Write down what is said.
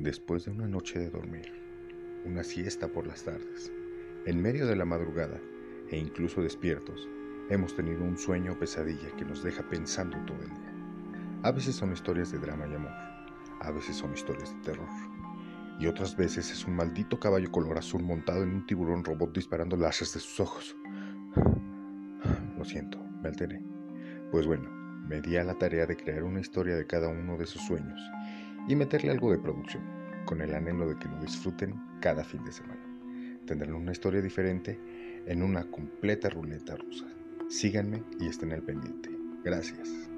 Después de una noche de dormir, una siesta por las tardes, en medio de la madrugada e incluso despiertos, hemos tenido un sueño o pesadilla que nos deja pensando todo el día. A veces son historias de drama y amor, a veces son historias de terror, y otras veces es un maldito caballo color azul montado en un tiburón robot disparando láseres de sus ojos. Lo siento, me alteré. Pues bueno, me di a la tarea de crear una historia de cada uno de esos sueños y meterle algo de producción, con el anhelo de que lo disfruten cada fin de semana. Tendrán una historia diferente en una completa ruleta rusa. Síganme y estén al pendiente. Gracias.